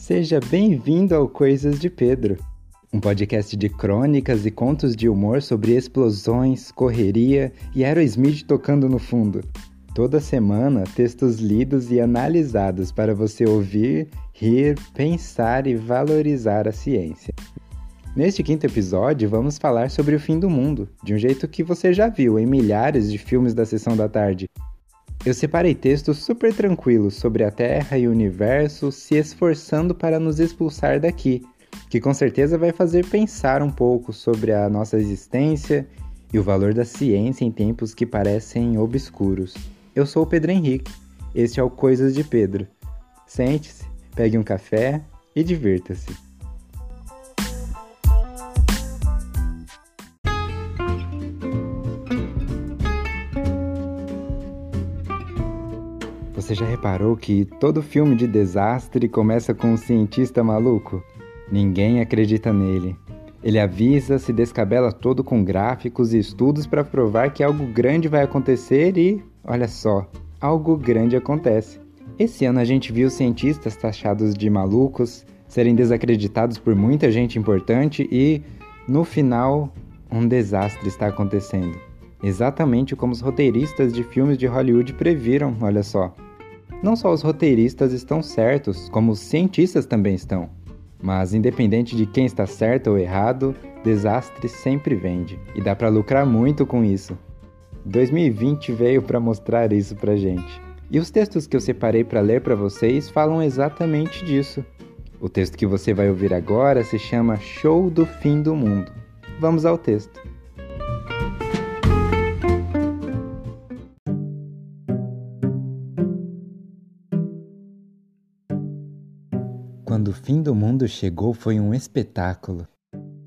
Seja bem-vindo ao Coisas de Pedro, um podcast de crônicas e contos de humor sobre explosões, correria e Aerosmith tocando no fundo. Toda semana, textos lidos e analisados para você ouvir, rir, pensar e valorizar a ciência. Neste quinto episódio, vamos falar sobre o fim do mundo, de um jeito que você já viu em milhares de filmes da sessão da tarde, eu separei textos super tranquilos sobre a Terra e o universo se esforçando para nos expulsar daqui, que com certeza vai fazer pensar um pouco sobre a nossa existência e o valor da ciência em tempos que parecem obscuros. Eu sou o Pedro Henrique, este é o Coisas de Pedro. Sente-se, pegue um café e divirta-se. Você já reparou que todo filme de desastre começa com um cientista maluco? Ninguém acredita nele. Ele avisa, se descabela todo com gráficos e estudos para provar que algo grande vai acontecer e, olha só, algo grande acontece. Esse ano a gente viu cientistas taxados de malucos serem desacreditados por muita gente importante e, no final, um desastre está acontecendo. Exatamente como os roteiristas de filmes de Hollywood previram, olha só. Não só os roteiristas estão certos, como os cientistas também estão. Mas independente de quem está certo ou errado, desastre sempre vende e dá para lucrar muito com isso. 2020 veio para mostrar isso pra gente. E os textos que eu separei para ler para vocês falam exatamente disso. O texto que você vai ouvir agora se chama Show do Fim do Mundo. Vamos ao texto. Quando o fim do mundo chegou, foi um espetáculo.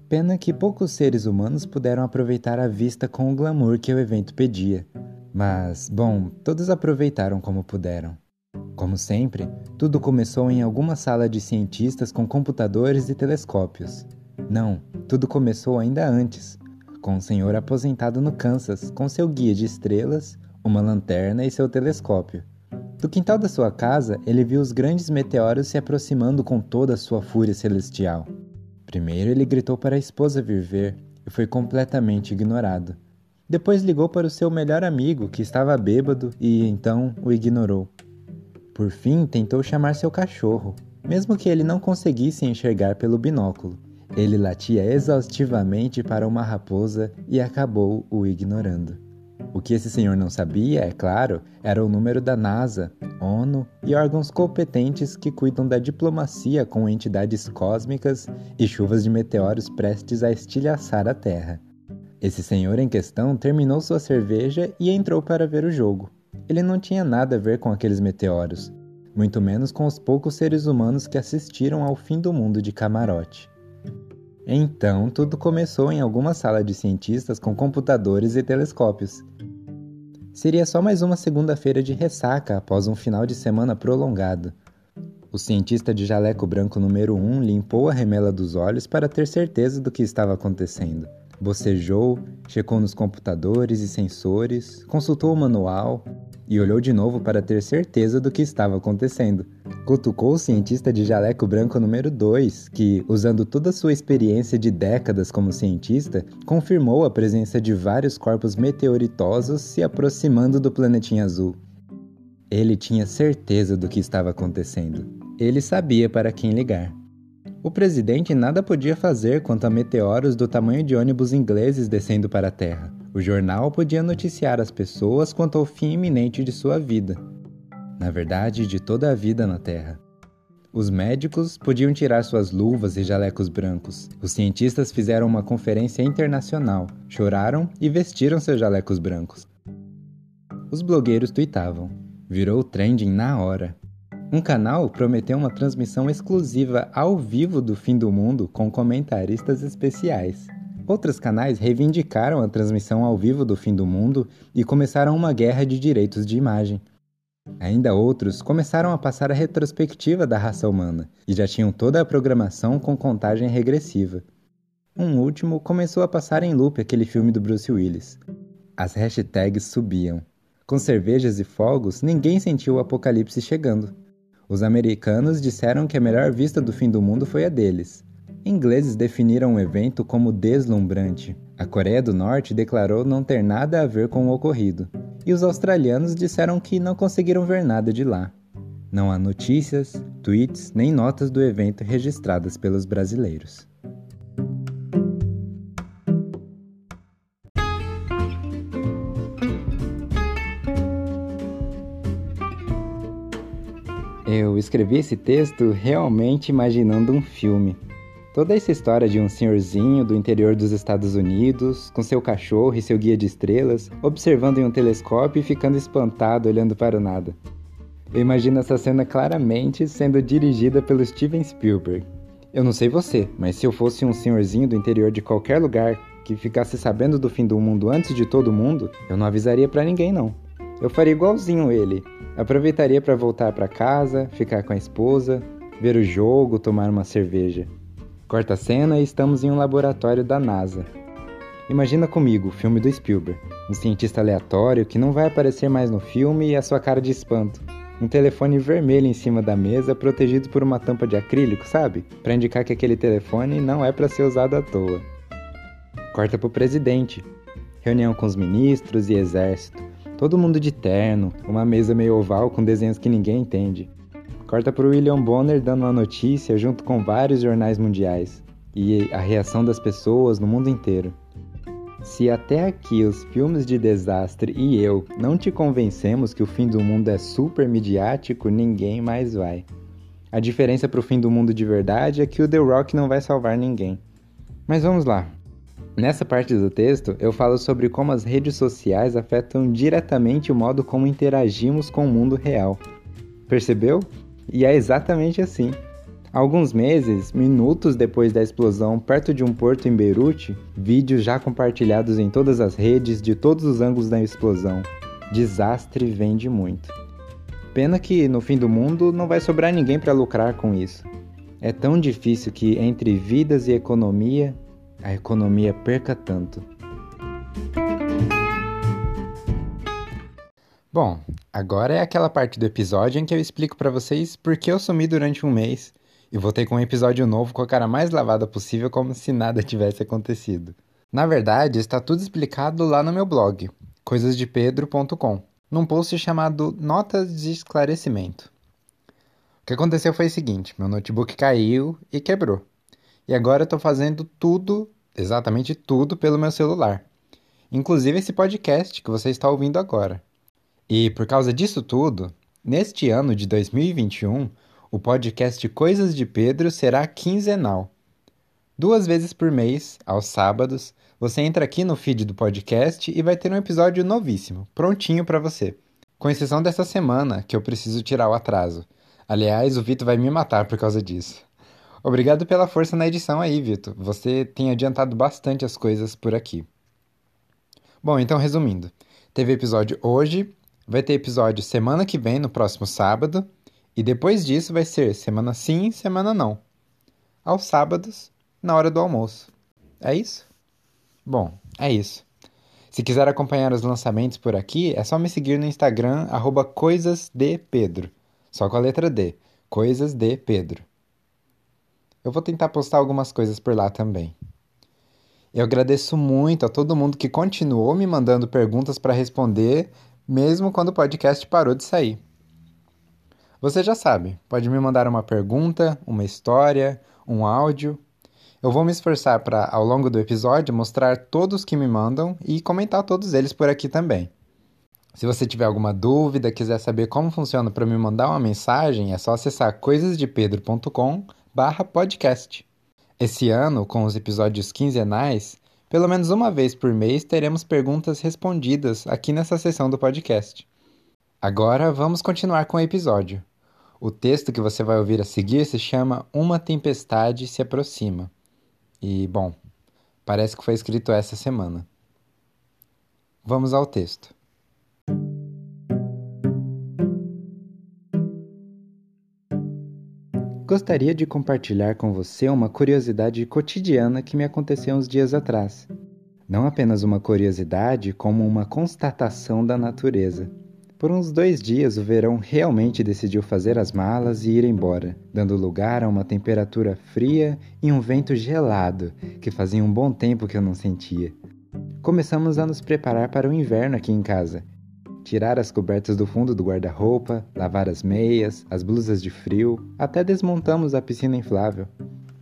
Pena que poucos seres humanos puderam aproveitar a vista com o glamour que o evento pedia. Mas, bom, todos aproveitaram como puderam. Como sempre, tudo começou em alguma sala de cientistas com computadores e telescópios. Não, tudo começou ainda antes, com um senhor aposentado no Kansas, com seu guia de estrelas, uma lanterna e seu telescópio. Do quintal da sua casa, ele viu os grandes meteoros se aproximando com toda a sua fúria celestial. Primeiro ele gritou para a esposa vir ver e foi completamente ignorado. Depois ligou para o seu melhor amigo, que estava bêbado, e então o ignorou. Por fim, tentou chamar seu cachorro, mesmo que ele não conseguisse enxergar pelo binóculo. Ele latia exaustivamente para uma raposa e acabou o ignorando. O que esse senhor não sabia, é claro, era o número da NASA, ONU e órgãos competentes que cuidam da diplomacia com entidades cósmicas e chuvas de meteoros prestes a estilhaçar a Terra. Esse senhor em questão terminou sua cerveja e entrou para ver o jogo. Ele não tinha nada a ver com aqueles meteoros, muito menos com os poucos seres humanos que assistiram ao fim do mundo de camarote. Então, tudo começou em alguma sala de cientistas com computadores e telescópios. Seria só mais uma segunda-feira de ressaca após um final de semana prolongado. O cientista de jaleco branco número 1 um limpou a remela dos olhos para ter certeza do que estava acontecendo. Bocejou, checou nos computadores e sensores, consultou o manual e olhou de novo para ter certeza do que estava acontecendo. Cutucou o cientista de jaleco branco número 2, que, usando toda a sua experiência de décadas como cientista, confirmou a presença de vários corpos meteoritosos se aproximando do planetinha azul. Ele tinha certeza do que estava acontecendo. Ele sabia para quem ligar. O presidente nada podia fazer quanto a meteoros do tamanho de ônibus ingleses descendo para a Terra. O jornal podia noticiar as pessoas quanto ao fim iminente de sua vida na verdade, de toda a vida na Terra. Os médicos podiam tirar suas luvas e jalecos brancos. Os cientistas fizeram uma conferência internacional, choraram e vestiram seus jalecos brancos. Os blogueiros tuitavam. Virou trending na hora. Um canal prometeu uma transmissão exclusiva ao vivo do fim do mundo com comentaristas especiais. Outros canais reivindicaram a transmissão ao vivo do fim do mundo e começaram uma guerra de direitos de imagem. Ainda outros começaram a passar a retrospectiva da raça humana e já tinham toda a programação com contagem regressiva. Um último começou a passar em loop aquele filme do Bruce Willis. As hashtags subiam. Com cervejas e fogos, ninguém sentiu o apocalipse chegando. Os americanos disseram que a melhor vista do fim do mundo foi a deles. Ingleses definiram o evento como deslumbrante. A Coreia do Norte declarou não ter nada a ver com o ocorrido. E os australianos disseram que não conseguiram ver nada de lá. Não há notícias, tweets nem notas do evento registradas pelos brasileiros. Eu escrevi esse texto realmente imaginando um filme. Toda essa história de um senhorzinho do interior dos Estados Unidos, com seu cachorro e seu guia de estrelas, observando em um telescópio e ficando espantado olhando para o nada. Eu imagino essa cena claramente sendo dirigida pelo Steven Spielberg. Eu não sei você, mas se eu fosse um senhorzinho do interior de qualquer lugar que ficasse sabendo do fim do mundo antes de todo mundo, eu não avisaria para ninguém não. Eu faria igualzinho ele. Aproveitaria para voltar para casa, ficar com a esposa, ver o jogo, tomar uma cerveja. Corta a cena e estamos em um laboratório da NASA. Imagina comigo o filme do Spielberg, um cientista aleatório que não vai aparecer mais no filme e a sua cara de espanto. Um telefone vermelho em cima da mesa, protegido por uma tampa de acrílico, sabe? Para indicar que aquele telefone não é para ser usado à toa. Corta pro presidente. Reunião com os ministros e exército. Todo mundo de terno, uma mesa meio oval com desenhos que ninguém entende. Corta para William Bonner dando uma notícia junto com vários jornais mundiais e a reação das pessoas no mundo inteiro. Se até aqui os filmes de desastre e eu não te convencemos que o fim do mundo é super midiático, ninguém mais vai. A diferença para o fim do mundo de verdade é que o The Rock não vai salvar ninguém. Mas vamos lá, Nessa parte do texto, eu falo sobre como as redes sociais afetam diretamente o modo como interagimos com o mundo real. Percebeu? E é exatamente assim. alguns meses, minutos depois da explosão perto de um porto em Beirute, vídeos já compartilhados em todas as redes de todos os ângulos da explosão. Desastre vende muito. Pena que no fim do mundo não vai sobrar ninguém para lucrar com isso. É tão difícil que entre vidas e economia a economia perca tanto. Bom, agora é aquela parte do episódio em que eu explico para vocês por que eu sumi durante um mês e voltei com um episódio novo com a cara mais lavada possível, como se nada tivesse acontecido. Na verdade, está tudo explicado lá no meu blog, coisasdepedro.com, num post chamado Notas de Esclarecimento. O que aconteceu foi o seguinte: meu notebook caiu e quebrou. E agora eu estou fazendo tudo, exatamente tudo, pelo meu celular. Inclusive esse podcast que você está ouvindo agora. E por causa disso tudo, neste ano de 2021, o podcast Coisas de Pedro será quinzenal. Duas vezes por mês, aos sábados, você entra aqui no feed do podcast e vai ter um episódio novíssimo, prontinho para você. Com exceção dessa semana, que eu preciso tirar o atraso. Aliás, o Vitor vai me matar por causa disso. Obrigado pela força na edição aí, Vitor. Você tem adiantado bastante as coisas por aqui. Bom, então resumindo, teve episódio hoje, vai ter episódio semana que vem, no próximo sábado, e depois disso vai ser semana sim, semana não. Aos sábados, na hora do almoço. É isso? Bom, é isso. Se quiser acompanhar os lançamentos por aqui, é só me seguir no Instagram, arroba coisasdepedro. Só com a letra D. Coisas de Pedro. Eu vou tentar postar algumas coisas por lá também. Eu agradeço muito a todo mundo que continuou me mandando perguntas para responder, mesmo quando o podcast parou de sair. Você já sabe, pode me mandar uma pergunta, uma história, um áudio. Eu vou me esforçar para, ao longo do episódio, mostrar todos que me mandam e comentar todos eles por aqui também. Se você tiver alguma dúvida, quiser saber como funciona para me mandar uma mensagem, é só acessar coisasdepedro.com barra podcast. Esse ano, com os episódios quinzenais, pelo menos uma vez por mês teremos perguntas respondidas aqui nessa seção do podcast. Agora vamos continuar com o episódio. O texto que você vai ouvir a seguir se chama Uma Tempestade se Aproxima. E, bom, parece que foi escrito essa semana. Vamos ao texto. Gostaria de compartilhar com você uma curiosidade cotidiana que me aconteceu uns dias atrás. Não apenas uma curiosidade, como uma constatação da natureza. Por uns dois dias, o verão realmente decidiu fazer as malas e ir embora, dando lugar a uma temperatura fria e um vento gelado que fazia um bom tempo que eu não sentia. Começamos a nos preparar para o inverno aqui em casa. Tirar as cobertas do fundo do guarda-roupa, lavar as meias, as blusas de frio, até desmontamos a piscina inflável.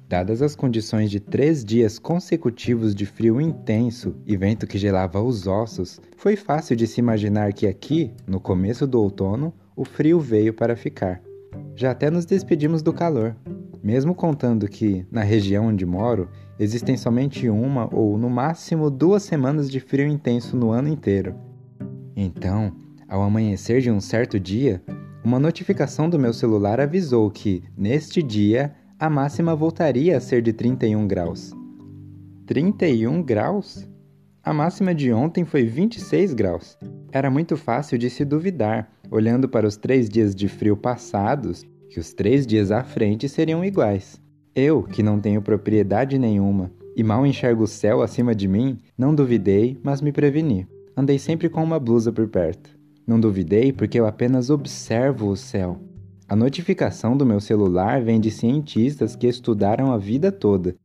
Dadas as condições de três dias consecutivos de frio intenso e vento que gelava os ossos, foi fácil de se imaginar que aqui, no começo do outono, o frio veio para ficar. Já até nos despedimos do calor, mesmo contando que, na região onde moro, existem somente uma ou no máximo duas semanas de frio intenso no ano inteiro. Então, ao amanhecer de um certo dia, uma notificação do meu celular avisou que, neste dia, a máxima voltaria a ser de 31 graus. 31 graus? A máxima de ontem foi 26 graus. Era muito fácil de se duvidar, olhando para os três dias de frio passados, que os três dias à frente seriam iguais. Eu, que não tenho propriedade nenhuma e mal enxergo o céu acima de mim, não duvidei, mas me preveni. Andei sempre com uma blusa por perto. Não duvidei porque eu apenas observo o céu. A notificação do meu celular vem de cientistas que estudaram a vida toda.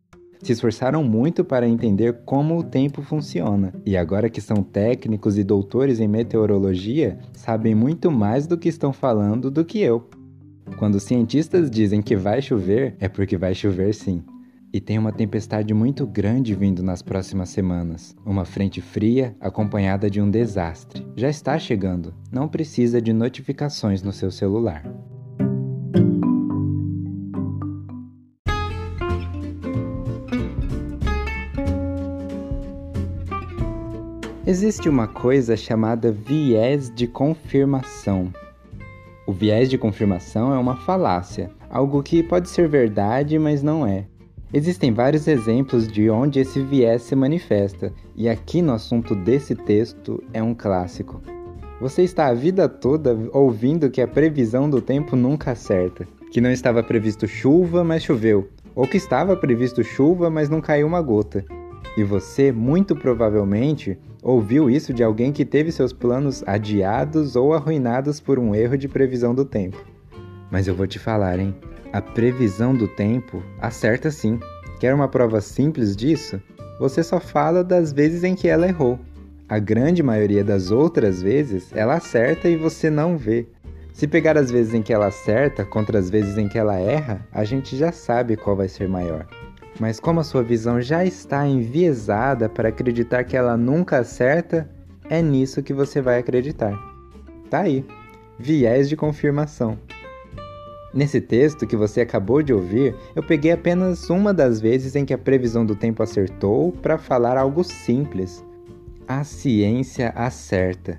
Se esforçaram muito para entender como o tempo funciona, e agora que são técnicos e doutores em meteorologia, sabem muito mais do que estão falando do que eu. Quando cientistas dizem que vai chover, é porque vai chover sim. E tem uma tempestade muito grande vindo nas próximas semanas. Uma frente fria acompanhada de um desastre. Já está chegando. Não precisa de notificações no seu celular. Existe uma coisa chamada viés de confirmação. O viés de confirmação é uma falácia, algo que pode ser verdade, mas não é. Existem vários exemplos de onde esse viés se manifesta, e aqui no assunto desse texto é um clássico. Você está a vida toda ouvindo que a previsão do tempo nunca acerta, que não estava previsto chuva, mas choveu, ou que estava previsto chuva, mas não caiu uma gota. E você, muito provavelmente, ouviu isso de alguém que teve seus planos adiados ou arruinados por um erro de previsão do tempo. Mas eu vou te falar, hein? A previsão do tempo acerta sim. Quer uma prova simples disso? Você só fala das vezes em que ela errou. A grande maioria das outras vezes ela acerta e você não vê. Se pegar as vezes em que ela acerta contra as vezes em que ela erra, a gente já sabe qual vai ser maior. Mas como a sua visão já está enviesada para acreditar que ela nunca acerta, é nisso que você vai acreditar. Tá aí, viés de confirmação. Nesse texto que você acabou de ouvir, eu peguei apenas uma das vezes em que a previsão do tempo acertou para falar algo simples. A ciência acerta.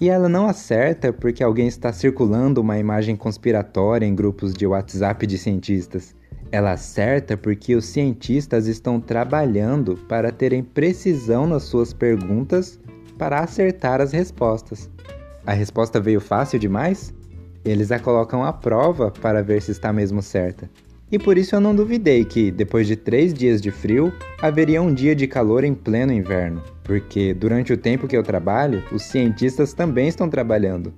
E ela não acerta porque alguém está circulando uma imagem conspiratória em grupos de WhatsApp de cientistas. Ela acerta porque os cientistas estão trabalhando para terem precisão nas suas perguntas para acertar as respostas. A resposta veio fácil demais? Eles a colocam à prova para ver se está mesmo certa. E por isso eu não duvidei que, depois de três dias de frio, haveria um dia de calor em pleno inverno, porque durante o tempo que eu trabalho, os cientistas também estão trabalhando.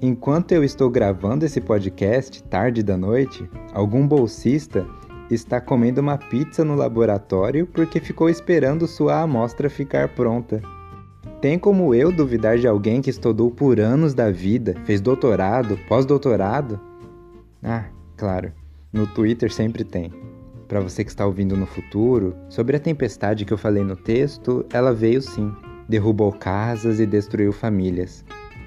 Enquanto eu estou gravando esse podcast, tarde da noite, algum bolsista está comendo uma pizza no laboratório porque ficou esperando sua amostra ficar pronta. Tem como eu duvidar de alguém que estudou por anos da vida, fez doutorado, pós-doutorado? Ah, claro, no Twitter sempre tem. Para você que está ouvindo no futuro, sobre a tempestade que eu falei no texto, ela veio sim. Derrubou casas e destruiu famílias.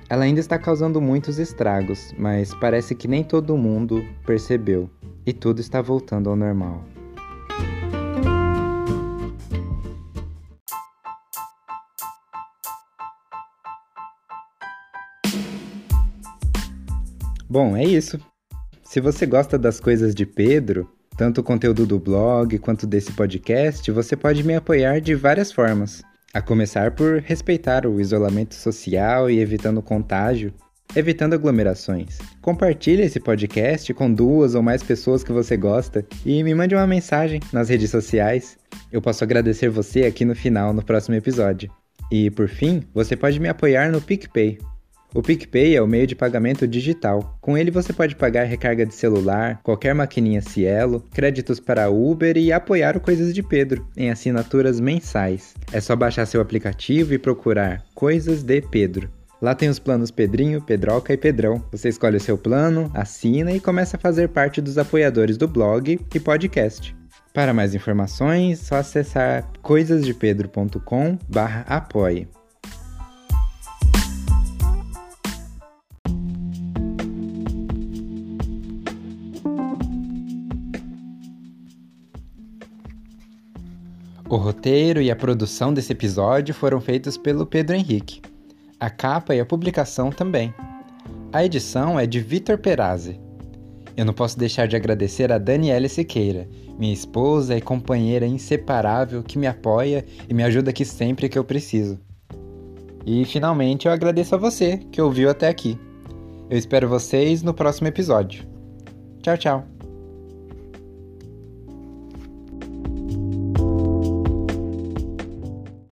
Ela ainda está causando muitos estragos, mas parece que nem todo mundo percebeu e tudo está voltando ao normal. Bom, é isso. Se você gosta das coisas de Pedro, tanto o conteúdo do blog quanto desse podcast, você pode me apoiar de várias formas. A começar por respeitar o isolamento social e evitando contágio, evitando aglomerações. Compartilhe esse podcast com duas ou mais pessoas que você gosta e me mande uma mensagem nas redes sociais. Eu posso agradecer você aqui no final, no próximo episódio. E por fim, você pode me apoiar no PicPay. O PicPay é o meio de pagamento digital. Com ele você pode pagar recarga de celular, qualquer maquininha Cielo, créditos para Uber e apoiar o Coisas de Pedro em assinaturas mensais. É só baixar seu aplicativo e procurar Coisas de Pedro. Lá tem os planos Pedrinho, Pedroca e Pedrão. Você escolhe o seu plano, assina e começa a fazer parte dos apoiadores do blog e podcast. Para mais informações, só acessar coisasdepedro.com/apoie. O roteiro e a produção desse episódio foram feitos pelo Pedro Henrique. A capa e a publicação também. A edição é de Vitor Perazzi. Eu não posso deixar de agradecer a Daniela Siqueira, minha esposa e companheira inseparável que me apoia e me ajuda aqui sempre que eu preciso. E finalmente eu agradeço a você que ouviu até aqui. Eu espero vocês no próximo episódio. Tchau, tchau!